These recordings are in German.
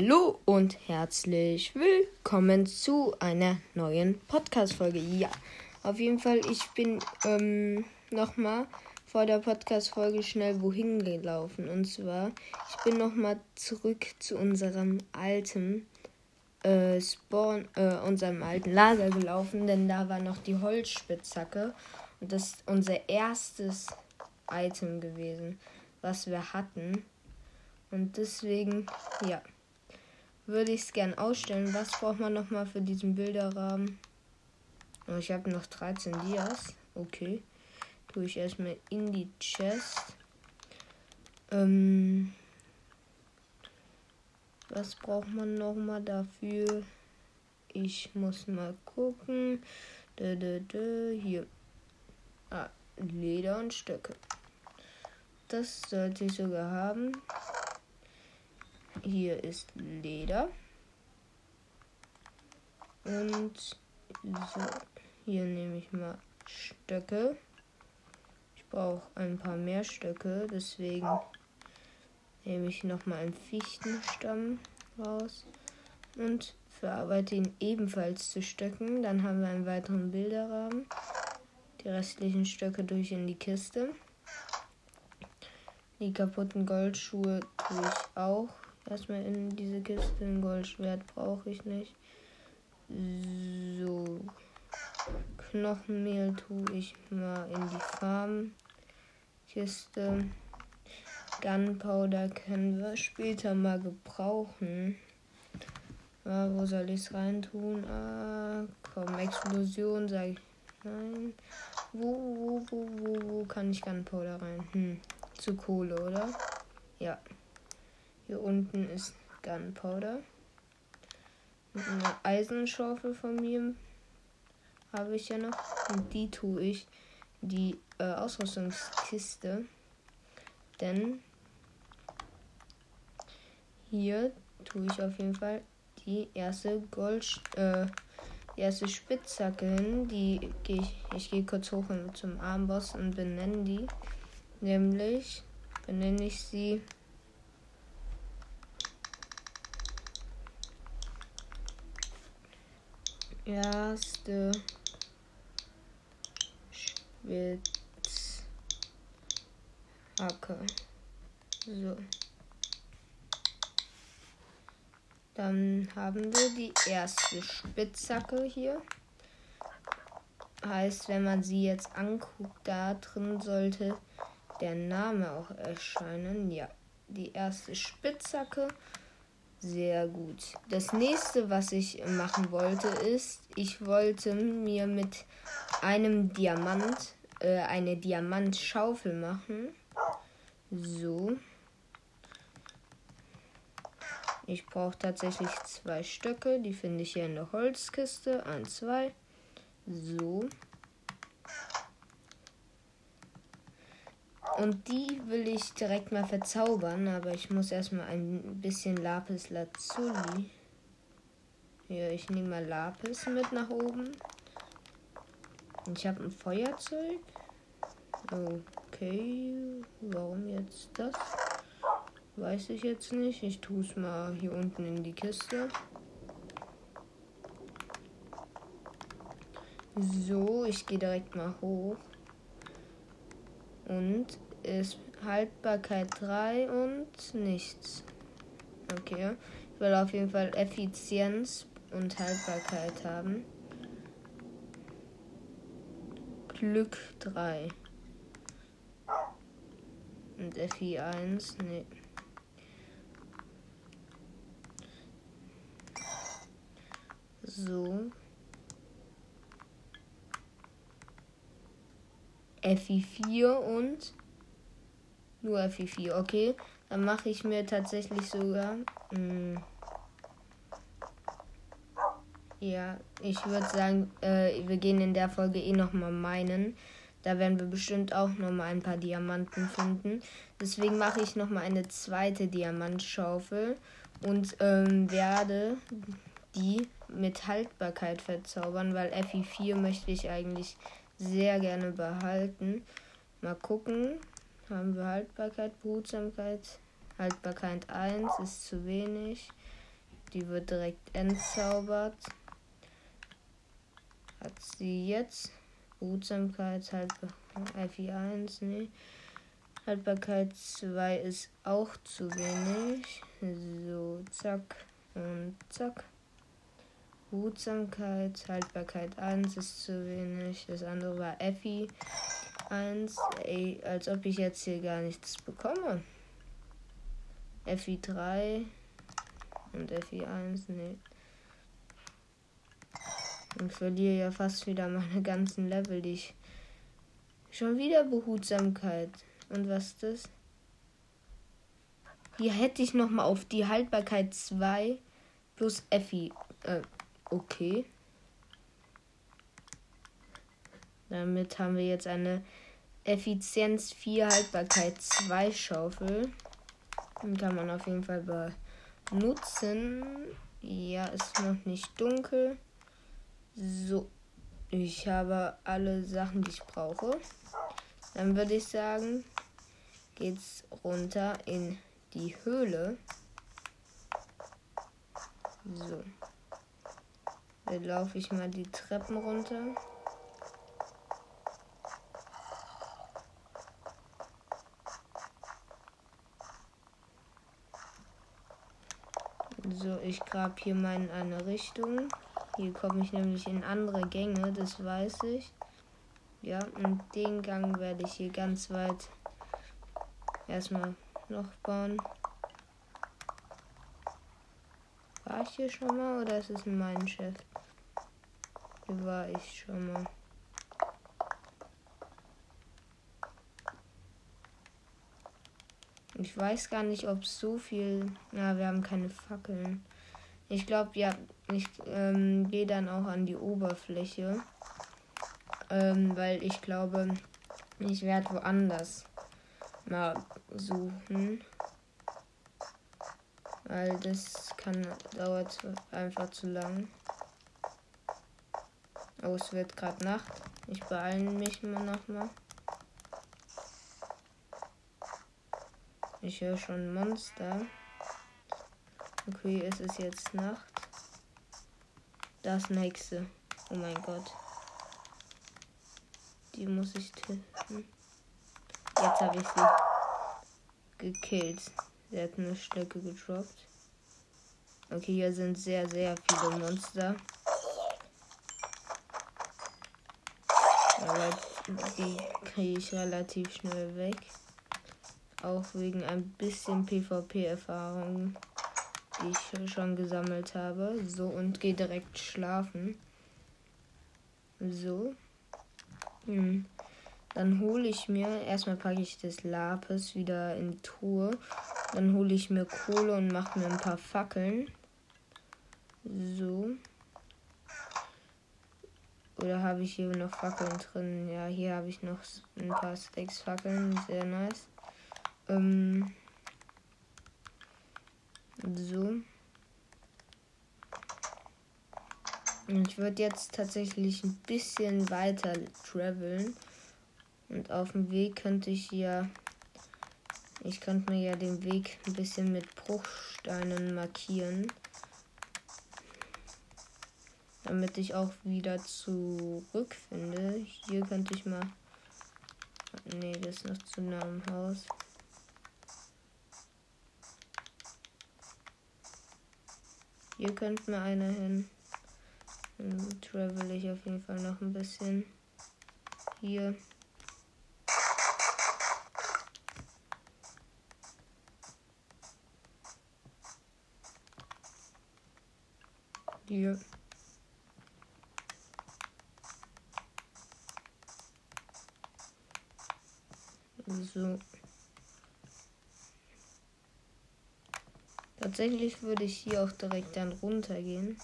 Hallo und herzlich willkommen zu einer neuen Podcast-Folge. Ja, auf jeden Fall, ich bin ähm, nochmal vor der Podcast-Folge schnell wohin gelaufen. Und zwar, ich bin nochmal zurück zu unserem alten äh, Spawn, äh, unserem alten Lager gelaufen, denn da war noch die Holzspitzhacke. Und das ist unser erstes Item gewesen, was wir hatten. Und deswegen, ja würde ich es gern ausstellen. Was braucht man nochmal für diesen Bilderrahmen? Oh, ich habe noch 13 Dias. Okay. Tue ich erstmal in die Chest. Ähm, was braucht man nochmal dafür? Ich muss mal gucken. Dö, dö, dö. Hier. Ah, Leder und Stöcke. Das sollte ich sogar haben. Hier ist Leder. Und so, hier nehme ich mal Stöcke. Ich brauche ein paar mehr Stöcke, deswegen nehme ich nochmal einen Fichtenstamm raus und verarbeite ihn ebenfalls zu Stöcken. Dann haben wir einen weiteren Bilderrahmen. Die restlichen Stöcke durch in die Kiste. Die kaputten Goldschuhe tue ich auch Erstmal in diese Kiste. Ein Goldschwert brauche ich nicht. So. Knochenmehl tue ich mal in die Farmkiste. Gunpowder können wir später mal gebrauchen. Ah, wo soll ich es reintun? Ah, komm, Explosion, sage ich. Nein. Wo, wo, wo, wo, wo kann ich Gunpowder rein? Hm, zu Kohle, oder? Ja. Hier unten ist Gunpowder. Eine Eisenschaufel von mir habe ich ja noch. Und die tue ich die äh, Ausrüstungskiste. Denn hier tue ich auf jeden Fall die erste Gold, äh, die erste Spitzhacke hin. Die gehe ich, ich gehe kurz hoch zum Armboss und benenne die. Nämlich benenne ich sie erste Spitzhacke. So. Dann haben wir die erste Spitzhacke hier. Heißt, wenn man sie jetzt anguckt, da drin sollte der Name auch erscheinen. Ja, die erste Spitzhacke sehr gut. Das nächste, was ich machen wollte, ist, ich wollte mir mit einem Diamant äh, eine Diamantschaufel machen. So. Ich brauche tatsächlich zwei Stöcke. Die finde ich hier in der Holzkiste. Ein, zwei. So. Und die will ich direkt mal verzaubern, aber ich muss erstmal ein bisschen Lapis Lazuli. Hier, ich nehme mal Lapis mit nach oben. Und ich habe ein Feuerzeug. Okay, warum jetzt das? Weiß ich jetzt nicht. Ich tue es mal hier unten in die Kiste. So, ich gehe direkt mal hoch. Und ist Haltbarkeit 3 und nichts. Okay. Ich will auf jeden Fall Effizienz und Haltbarkeit haben. Glück 3. Und FI 1, nee. So. FI4 und nur FI4, okay. Dann mache ich mir tatsächlich sogar. Mh, hm, ja, ich würde sagen, äh, wir gehen in der Folge eh nochmal meinen. Da werden wir bestimmt auch nochmal ein paar Diamanten finden. Deswegen mache ich nochmal eine zweite Diamantschaufel und ähm, werde die mit Haltbarkeit verzaubern, weil FI4 möchte ich eigentlich sehr gerne behalten. Mal gucken. Haben wir Haltbarkeit, Behutsamkeit. Haltbarkeit 1 ist zu wenig. Die wird direkt entzaubert. Hat sie jetzt. Behutsamkeit, Haltbar FI1, nee. Haltbarkeit 2 ist auch zu wenig. So, zack und zack. Behutsamkeit, Haltbarkeit 1 ist zu wenig. Das andere war FI 1. Ey, als ob ich jetzt hier gar nichts bekomme. FI 3 und FI 1, nee. Ich verliere ja fast wieder meine ganzen Level, die ich. Schon wieder Behutsamkeit. Und was ist das? Hier hätte ich nochmal auf die Haltbarkeit 2 plus Effi. Äh, okay. Damit haben wir jetzt eine Effizienz 4 Haltbarkeit 2 Schaufel. Die kann man auf jeden Fall benutzen. Ja, ist noch nicht dunkel. So, ich habe alle Sachen, die ich brauche. Dann würde ich sagen, geht's runter in die Höhle. So. Dann laufe ich mal die Treppen runter. So, ich grab hier mal in eine Richtung. Hier komme ich nämlich in andere Gänge, das weiß ich. Ja, und den Gang werde ich hier ganz weit erstmal noch bauen. War ich hier schon mal oder ist es mein Chef? Hier war ich schon mal. Ich weiß gar nicht, ob so viel. Na, wir haben keine Fackeln. Ich glaube, ja, ich ähm, gehe dann auch an die Oberfläche. Ähm, weil ich glaube, ich werde woanders mal suchen. Weil das kann dauert einfach zu lang. Oh, es wird gerade Nacht. Ich beeile mich immer noch Ich höre schon Monster. Okay, es ist jetzt Nacht. Das nächste. Oh mein Gott. Die muss ich töten. Jetzt habe ich sie gekillt. Sie hat eine Stücke gedroppt. Okay, hier sind sehr, sehr viele Monster. Aber die kriege ich relativ schnell weg. Auch wegen ein bisschen PvP-Erfahrung die ich schon gesammelt habe. So, und gehe direkt schlafen. So. Hm. Dann hole ich mir, erstmal packe ich das Lapis wieder in die Truhe. Dann hole ich mir Kohle und mache mir ein paar Fackeln. So. Oder habe ich hier noch Fackeln drin? Ja, hier habe ich noch ein paar Stacks Fackeln. Sehr nice. Ähm. So. Ich würde jetzt tatsächlich ein bisschen weiter traveln. Und auf dem Weg könnte ich ja. Ich könnte mir ja den Weg ein bisschen mit Bruchsteinen markieren. Damit ich auch wieder zurückfinde. Hier könnte ich mal. Nee, das ist noch zu nah am Haus. Hier könnte mir einer hin. Dann travel ich auf jeden Fall noch ein bisschen. Hier. Hier. So. Tatsächlich würde ich hier auch direkt dann runtergehen.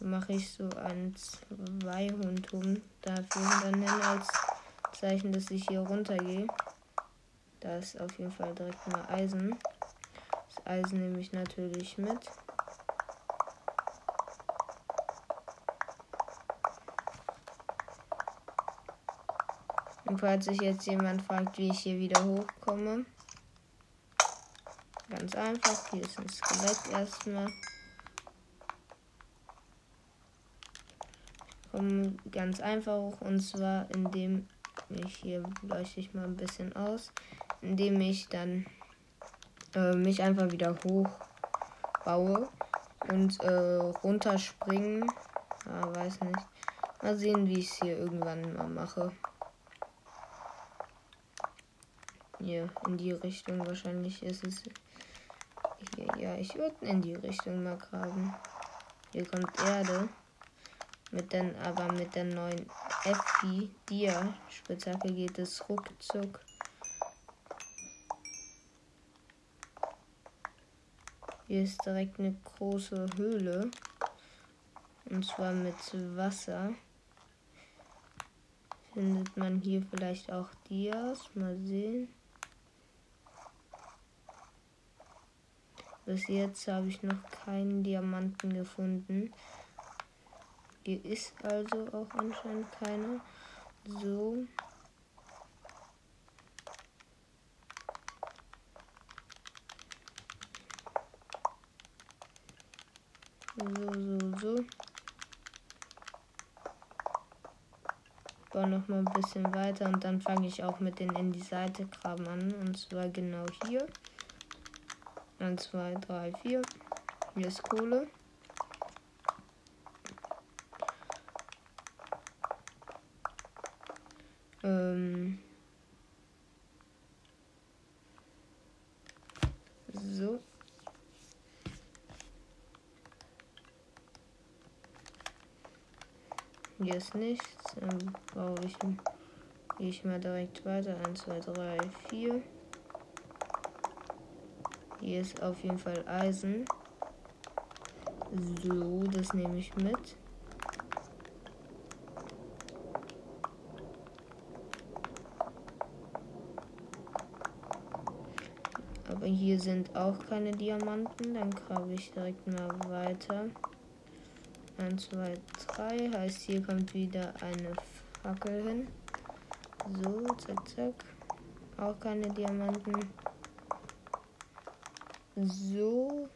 Mache ich so ein Zweihundturm dafür dann hin als Zeichen, dass ich hier runtergehe. Da ist auf jeden Fall direkt mal Eisen. Das Eisen nehme ich natürlich mit. Und falls sich jetzt jemand fragt, wie ich hier wieder hochkomme, ganz einfach. Hier ist ein Skelett erstmal. Kommen ganz einfach hoch und zwar indem ich hier leuchte ich mal ein bisschen aus, indem ich dann äh, mich einfach wieder hoch baue und äh, runterspringen. Ah, weiß nicht. Mal sehen, wie ich es hier irgendwann mal mache. Hier, in die Richtung wahrscheinlich ist es. Hier, ja, ich würde in die Richtung mal graben. Hier kommt Erde. Mit den, aber mit der neuen Effi Dia Spitzhacke geht es ruckzuck. Hier ist direkt eine große Höhle. Und zwar mit Wasser. Findet man hier vielleicht auch Dias? Mal sehen. Bis jetzt habe ich noch keinen Diamanten gefunden. Hier ist also auch anscheinend keiner. So. So, so, so. Baue noch mal ein bisschen weiter und dann fange ich auch mit den in die Seite graben an. Und zwar genau hier. 1, 2, 3, 4. Hier ist Kohle. Ähm. So. Hier ist nichts. Dann brauche ich, ich mal direkt weiter. 1, 2, 3, 4. Hier ist auf jeden Fall Eisen. So, das nehme ich mit. Aber hier sind auch keine Diamanten. Dann grabe ich direkt mal weiter. 1, 2, 3. Heißt, hier kommt wieder eine Fackel hin. So, zack, zack. Auch keine Diamanten. So.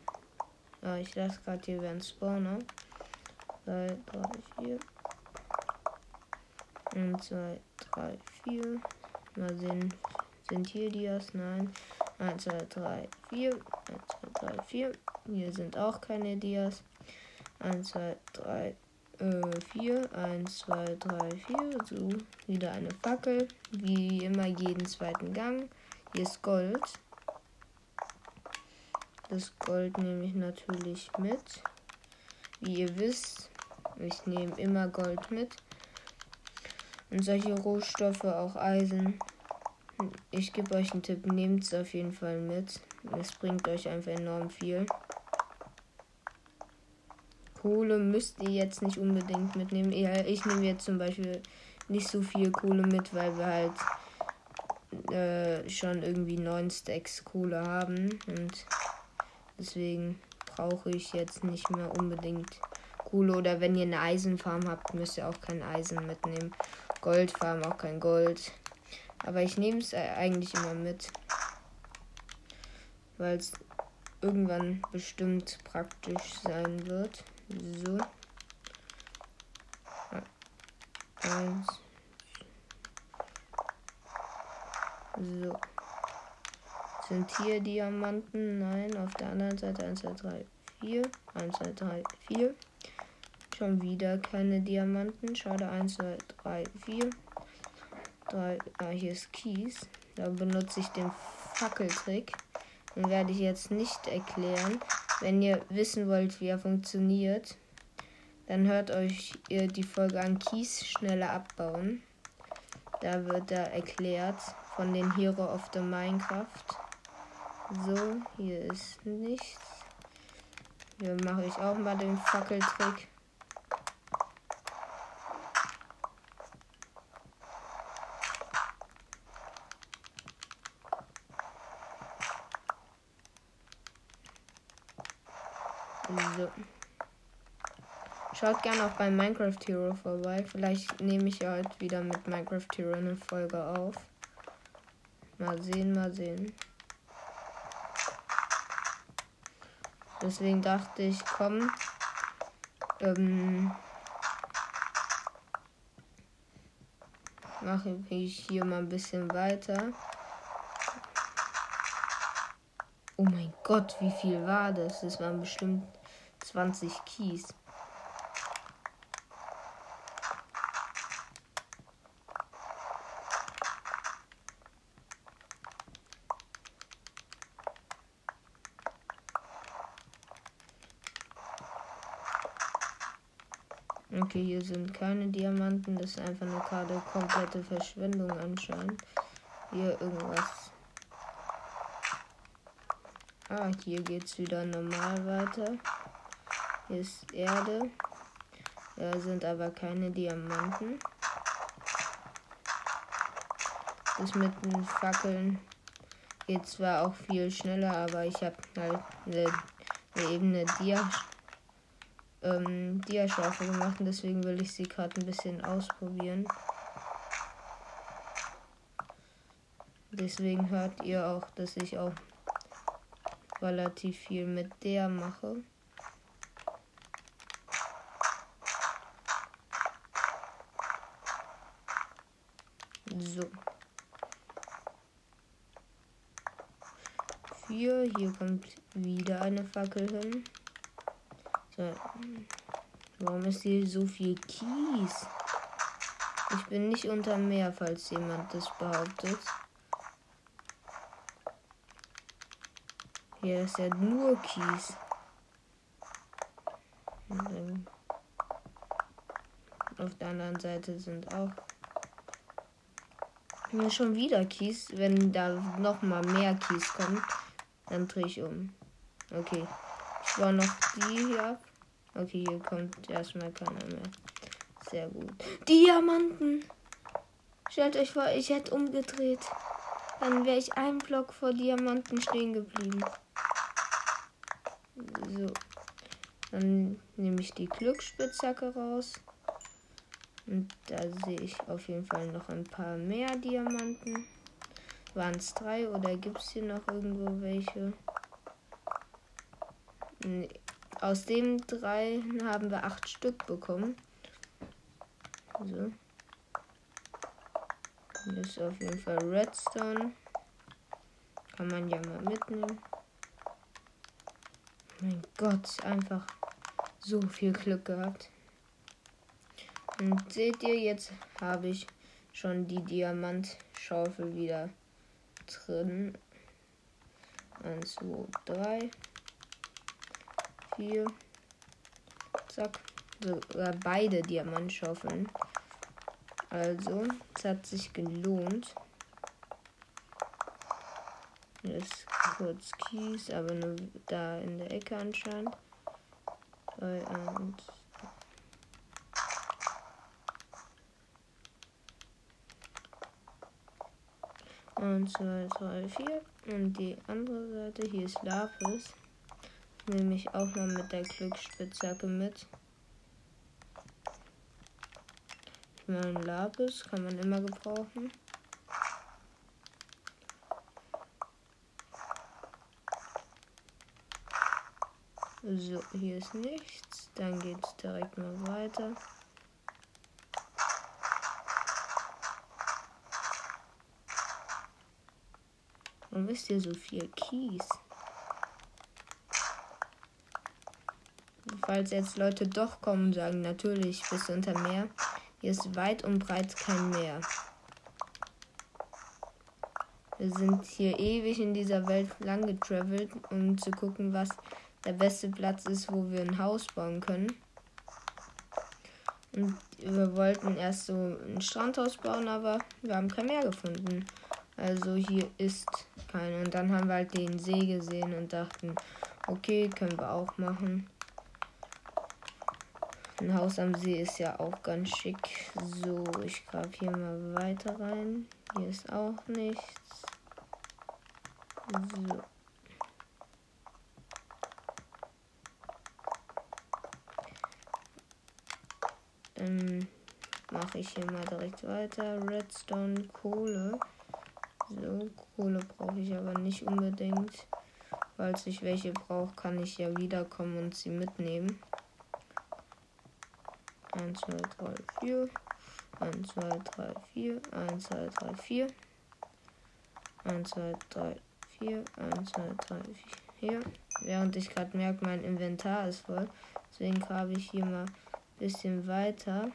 Ah, ich lasse gerade hier werden Spawner. 2, 3, 4. 1, 2, 3, 4. Mal sehen. Sind hier Dias? Nein. 1, 2, 3, 4. 1, 2, 3, 4. Hier sind auch keine Dias. 1, 2, 3, äh, 4. 1, 2, 3, 4. So, wieder eine Fackel. Wie immer jeden zweiten Gang. Hier ist Gold. Das Gold nehme ich natürlich mit. Wie ihr wisst, ich nehme immer Gold mit. Und solche Rohstoffe, auch Eisen. Ich gebe euch einen Tipp, nehmt es auf jeden Fall mit. Es bringt euch einfach enorm viel. Kohle müsst ihr jetzt nicht unbedingt mitnehmen. Ich nehme jetzt zum Beispiel nicht so viel Kohle mit, weil wir halt äh, schon irgendwie neun Stacks Kohle haben. Und deswegen brauche ich jetzt nicht mehr unbedingt Kohle. Oder wenn ihr eine Eisenfarm habt, müsst ihr auch kein Eisen mitnehmen. Goldfarm auch kein Gold. Aber ich nehme es eigentlich immer mit. Weil es irgendwann bestimmt praktisch sein wird. So. Eins. So. Sind hier Diamanten? Nein. Auf der anderen Seite 1, 2, 3, 4. 1, 2, 3, 4. Schon wieder keine Diamanten. Schade. 1, 2, 3, 4. 3. Ah, hier ist Kies. Da benutze ich den Fackeltrick. Den werde ich jetzt nicht erklären. Wenn ihr wissen wollt, wie er funktioniert, dann hört euch die Folge an Kies schneller abbauen. Da wird er erklärt von den Hero of the Minecraft. So, hier ist nichts. Hier mache ich auch mal den Fackeltrick. So. Schaut gerne auch bei Minecraft Hero vorbei. Vielleicht nehme ich heute wieder mit Minecraft Hero eine Folge auf. Mal sehen, mal sehen. Deswegen dachte ich, komm, ähm, mache ich hier mal ein bisschen weiter. Oh mein Gott, wie viel war das? Das waren bestimmt 20 Kies. Okay, hier sind keine Diamanten. Das ist einfach nur gerade komplette Verschwendung anscheinend. Hier irgendwas. Ah, hier geht's wieder normal weiter. Hier ist Erde. Da sind aber keine Diamanten. Das mit den Fackeln geht zwar auch viel schneller, aber ich habe halt eine, eine Ebene Dia ähm, Dia-Schaufel gemacht und deswegen will ich sie gerade ein bisschen ausprobieren. Deswegen hört ihr auch, dass ich auch relativ viel mit der mache. So. Vier. Hier kommt wieder eine Fackel hin. So. Warum ist hier so viel Kies? Ich bin nicht unter Meer, falls jemand das behauptet. Hier ist ja nur Kies. Auf der anderen Seite sind auch hier schon wieder Kies. Wenn da noch mal mehr Kies kommt, dann drehe ich um. Okay. War noch die hier. Okay, hier kommt erstmal keiner mehr. Sehr gut. Diamanten! Stellt euch vor, ich hätte umgedreht. Dann wäre ich einen Block vor Diamanten stehen geblieben. So. Dann nehme ich die Glücksspitzhacke raus. Und da sehe ich auf jeden Fall noch ein paar mehr Diamanten. Waren es drei oder gibt es hier noch irgendwo welche? Aus den drei haben wir acht Stück bekommen. So. Das ist auf jeden Fall Redstone. Kann man ja mal mitnehmen. Mein Gott, einfach so viel Glück gehabt. Und seht ihr, jetzt habe ich schon die Diamantschaufel wieder drin. 1, 2, 3, 4. Zack. Sogar beide Diamantschaufeln. Also, es hat sich gelohnt. Hier ist kurz Kies, aber nur da in der Ecke anscheinend. 2, 1, 1, 2, 3, 4. Und die andere Seite, hier ist Lapis. Nehme ich auch mal mit der Glücksspitzhacke mit. Mal ein Lapis, kann man immer gebrauchen. So, hier ist nichts. Dann geht es direkt mal weiter. Warum ist hier so viel Kies? Falls jetzt Leute doch kommen und sagen, natürlich bist du unter Meer. Hier ist weit und breit kein Meer. Wir sind hier ewig in dieser Welt lang getravelt, um zu gucken, was der beste Platz ist, wo wir ein Haus bauen können. Und wir wollten erst so ein Strandhaus bauen, aber wir haben kein Meer gefunden. Also hier ist keine. Und dann haben wir halt den See gesehen und dachten, okay, können wir auch machen. Ein Haus am See ist ja auch ganz schick. So, ich grab hier mal weiter rein. Hier ist auch nichts. So. Dann mache ich hier mal direkt weiter. Redstone, Kohle. So, Kohle brauche ich aber nicht unbedingt. Falls ich welche brauche, kann ich ja wiederkommen und sie mitnehmen. 1, 2, 3, 4. 1, 2, 3, 4. 1, 2, 3, 4. 1, 2, 3, 4. 1, 2, 3, 4. Während ich gerade merke, mein Inventar ist voll. Deswegen grabe ich hier mal ein bisschen weiter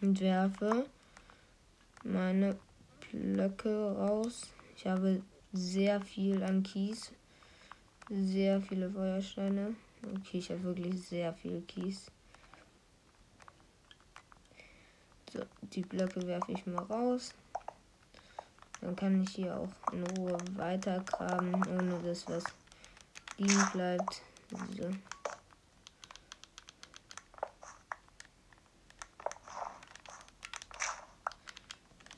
und werfe meine Blöcke raus. Ich habe sehr viel an Kies. Sehr viele Feuersteine. Okay, ich habe wirklich sehr viel Kies. So, die Blöcke werfe ich mal raus. Dann kann ich hier auch in Ruhe weitergraben, ohne dass was liegen bleibt. So.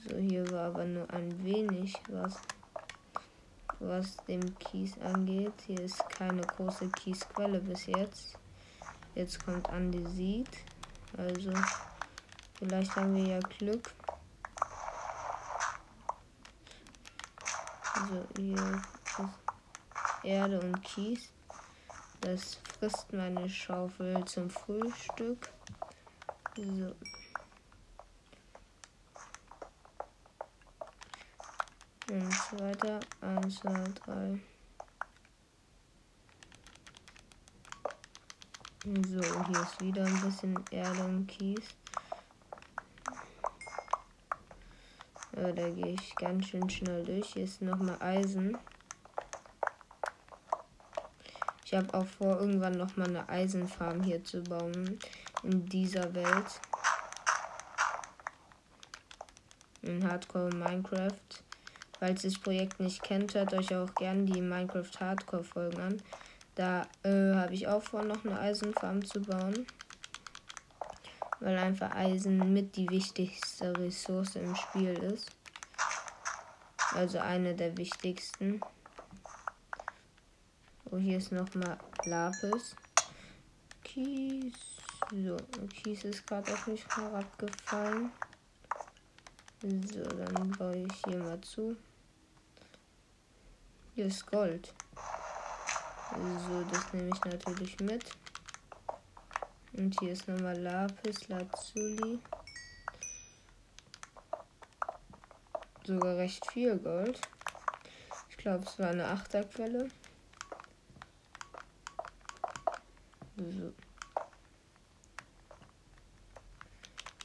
So, hier war aber nur ein wenig was, was dem Kies angeht. Hier ist keine große Kiesquelle bis jetzt. Jetzt kommt Andesit. Also, vielleicht haben wir ja Glück. Also, hier ist Erde und Kies. Das frisst meine Schaufel zum Frühstück. So. Und weiter. 1, 2, 3. So, hier ist wieder ein bisschen Erde und Kies. Ja, da gehe ich ganz schön schnell durch. Hier ist nochmal Eisen. Ich habe auch vor, irgendwann nochmal eine Eisenfarm hier zu bauen. In dieser Welt. In Hardcore Minecraft. Falls ihr das Projekt nicht kennt, hört euch auch gerne die Minecraft Hardcore Folgen an. Da äh, habe ich auch vor, noch eine Eisenfarm zu bauen. Weil einfach Eisen mit die wichtigste Ressource im Spiel ist. Also eine der wichtigsten. Oh, hier ist nochmal Lapis. Kies. So, Kies ist gerade auf mich herabgefallen. So, dann baue ich hier mal zu. Hier ist Gold. So, das nehme ich natürlich mit. Und hier ist nochmal Lapis Lazuli. Sogar recht viel Gold. Ich glaube, es war eine Achterquelle. So.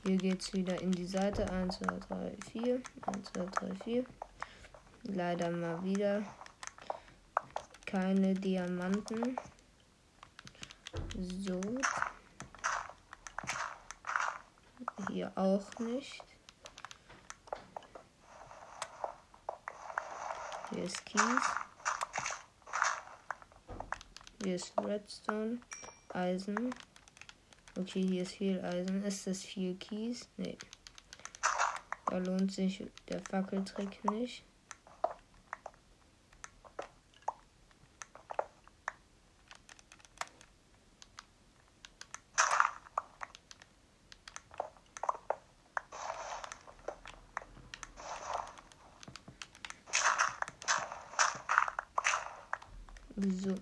Hier geht es wieder in die Seite. 1, 2, 3, 4. 1, 2, 3, 4. Leider mal wieder keine Diamanten. So. Hier auch nicht. Hier ist Kies. Hier ist Redstone. Eisen. Okay, hier ist viel Eisen. Ist das viel Kies? Nee. Da lohnt sich der Fackeltrick nicht. So.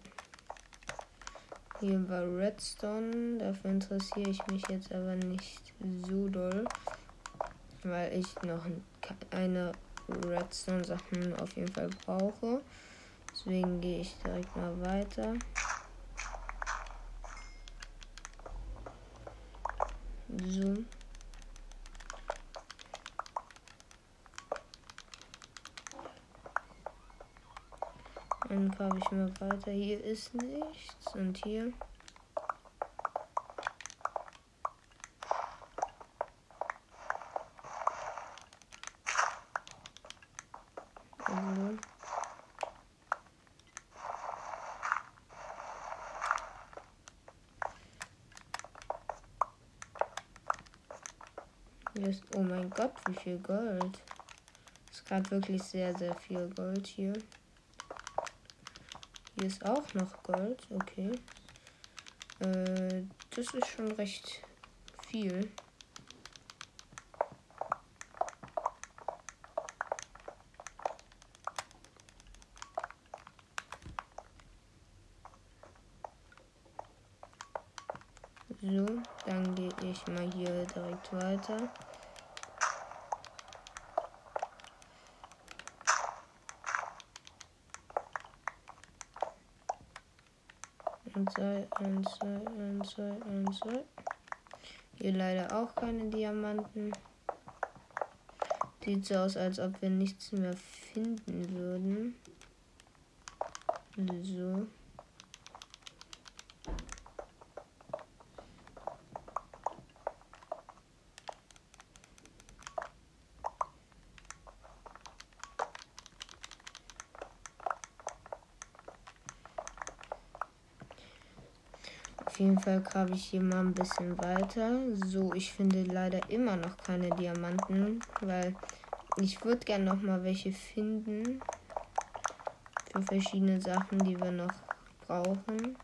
Redstone. Dafür interessiere ich mich jetzt aber nicht so doll. Weil ich noch eine Redstone-Sachen auf jeden Fall brauche. Deswegen gehe ich direkt mal weiter. So. Dann grabe ich mal weiter. Hier ist nichts. Und hier. Also. Hier ist, oh mein Gott, wie viel Gold. Ist gerade wirklich sehr, sehr viel Gold hier. Hier ist auch noch Gold. Okay. Äh, das ist schon recht viel. 1, 2, 1, 2, 1, 2, 1, 2. Hier leider auch keine Diamanten. Sieht so aus, als ob wir nichts mehr finden würden. So. Jeden Fall grabe ich hier mal ein bisschen weiter. So, ich finde leider immer noch keine Diamanten, weil ich würde gerne noch mal welche finden für verschiedene Sachen, die wir noch brauchen.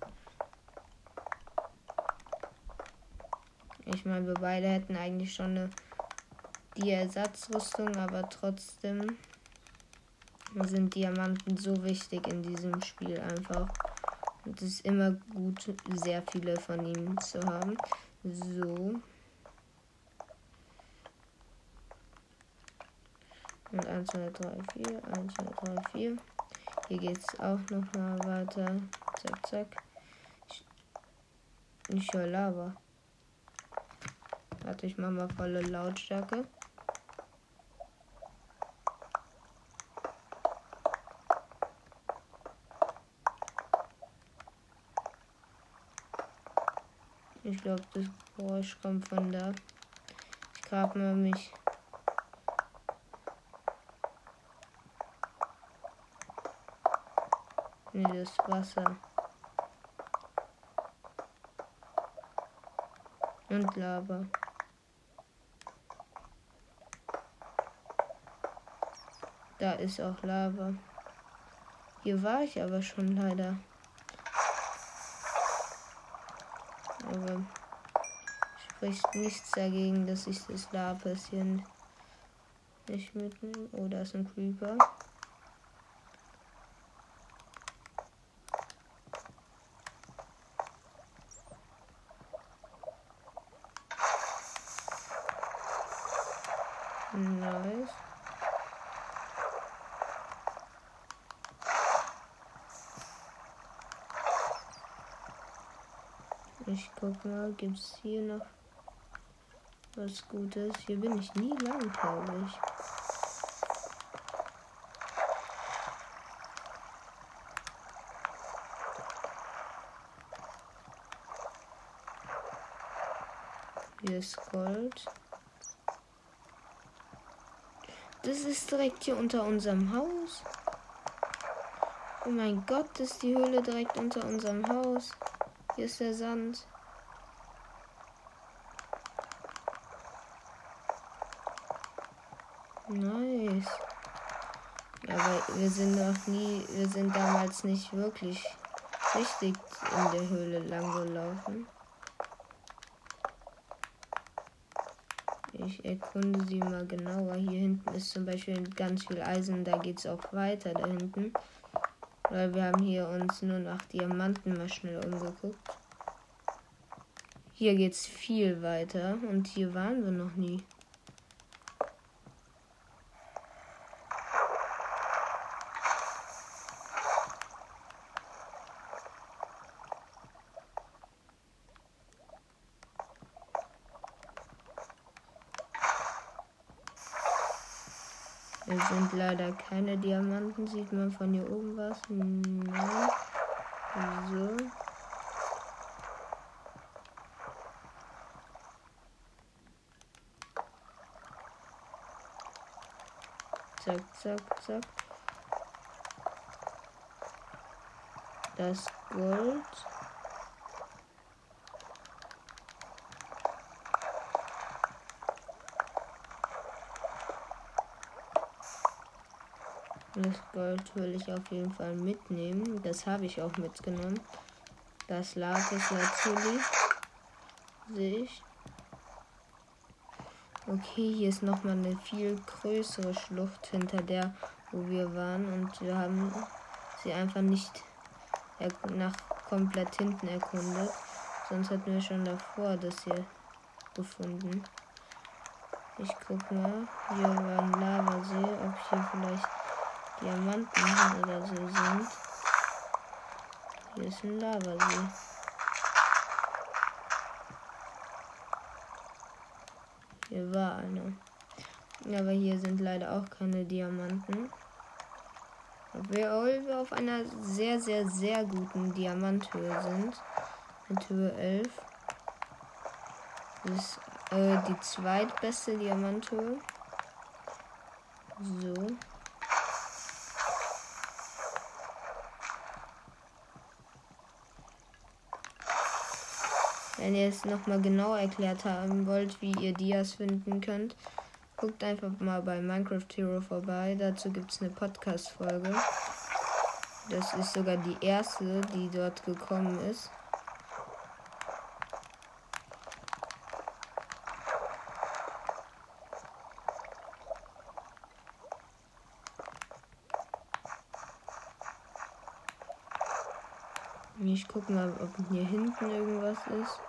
Ich meine, wir beide hätten eigentlich schon eine die Ersatzrüstung, aber trotzdem sind Diamanten so wichtig in diesem Spiel einfach. Es ist immer gut, sehr viele von ihm zu haben. So. Und 1, 2, 3, 4, 1, 2, 3, 4. Hier geht es auch nochmal weiter. Zack, zack. Ich, ich höre Lava. Warte, ich mache mal volle Lautstärke. Ich glaube, das Geräusch kommt von da. Ich grab mal mich. Nee, das Wasser. Und Lava. Da ist auch Lava. Hier war ich aber schon leider. aber spricht nichts dagegen, dass ich das Lapis hier nicht mitnehme. Oh, da ist ein Creeper. Nice. Ich guck mal, gibt es hier noch was Gutes? Hier bin ich nie lang, glaube ich. Hier ist Gold. Das ist direkt hier unter unserem Haus. Oh mein Gott, ist die Höhle direkt unter unserem Haus. Hier ist der Sand. Nice. Aber wir sind noch nie, wir sind damals nicht wirklich richtig in der Höhle lang gelaufen. Ich erkunde sie mal genauer. Hier hinten ist zum Beispiel ganz viel Eisen, da geht es auch weiter da hinten. Weil wir haben hier uns nur nach Diamanten mal schnell umgeguckt. Hier geht's viel weiter und hier waren wir noch nie. Es sind leider keine Diamanten. Sieht man von hier oben was? Nein. So. Zack, zack, zack. Das Gold. Das Gold will ich auf jeden Fall mitnehmen. Das habe ich auch mitgenommen. Das Lapis natürlich. Sehe ich. Okay, hier ist nochmal eine viel größere Schlucht hinter der, wo wir waren. Und wir haben sie einfach nicht nach komplett hinten erkundet. Sonst hätten wir schon davor das hier gefunden. Ich guck mal. Hier war ein Lavasee, ob hier vielleicht Diamanten oder so sind. Hier ist ein Lavasee. Hier war einer. Aber hier sind leider auch keine Diamanten. Obwohl wir auf einer sehr, sehr, sehr guten Diamanthöhe sind. Mit Höhe 11. Das ist äh, die zweitbeste Diamanthöhe. So. Wenn ihr es nochmal genau erklärt haben wollt, wie ihr Dias finden könnt, guckt einfach mal bei Minecraft Hero vorbei. Dazu gibt es eine Podcast-Folge. Das ist sogar die erste, die dort gekommen ist. Ich gucke mal, ob hier hinten irgendwas ist.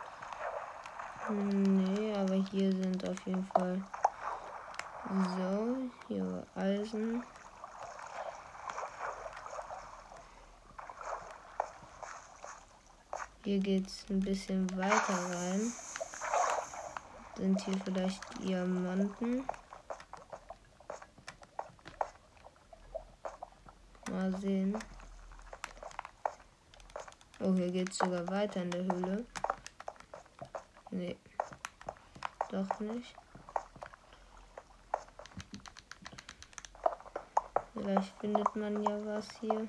Nee, aber hier sind auf jeden Fall. So, hier war Eisen. Hier geht's ein bisschen weiter rein. Sind hier vielleicht Diamanten? Mal sehen. Oh, hier geht es sogar weiter in der Höhle. Nee. Doch nicht. Vielleicht findet man ja was hier.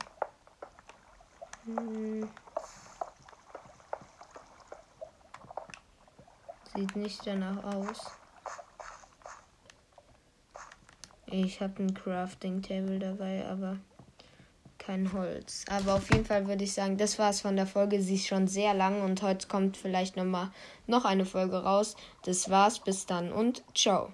Hm. Sieht nicht danach aus. Ich habe ein Crafting Table dabei, aber kein Holz. Aber auf jeden Fall würde ich sagen, das war's von der Folge. Sie ist schon sehr lang und heute kommt vielleicht noch mal noch eine Folge raus. Das war's. Bis dann und ciao.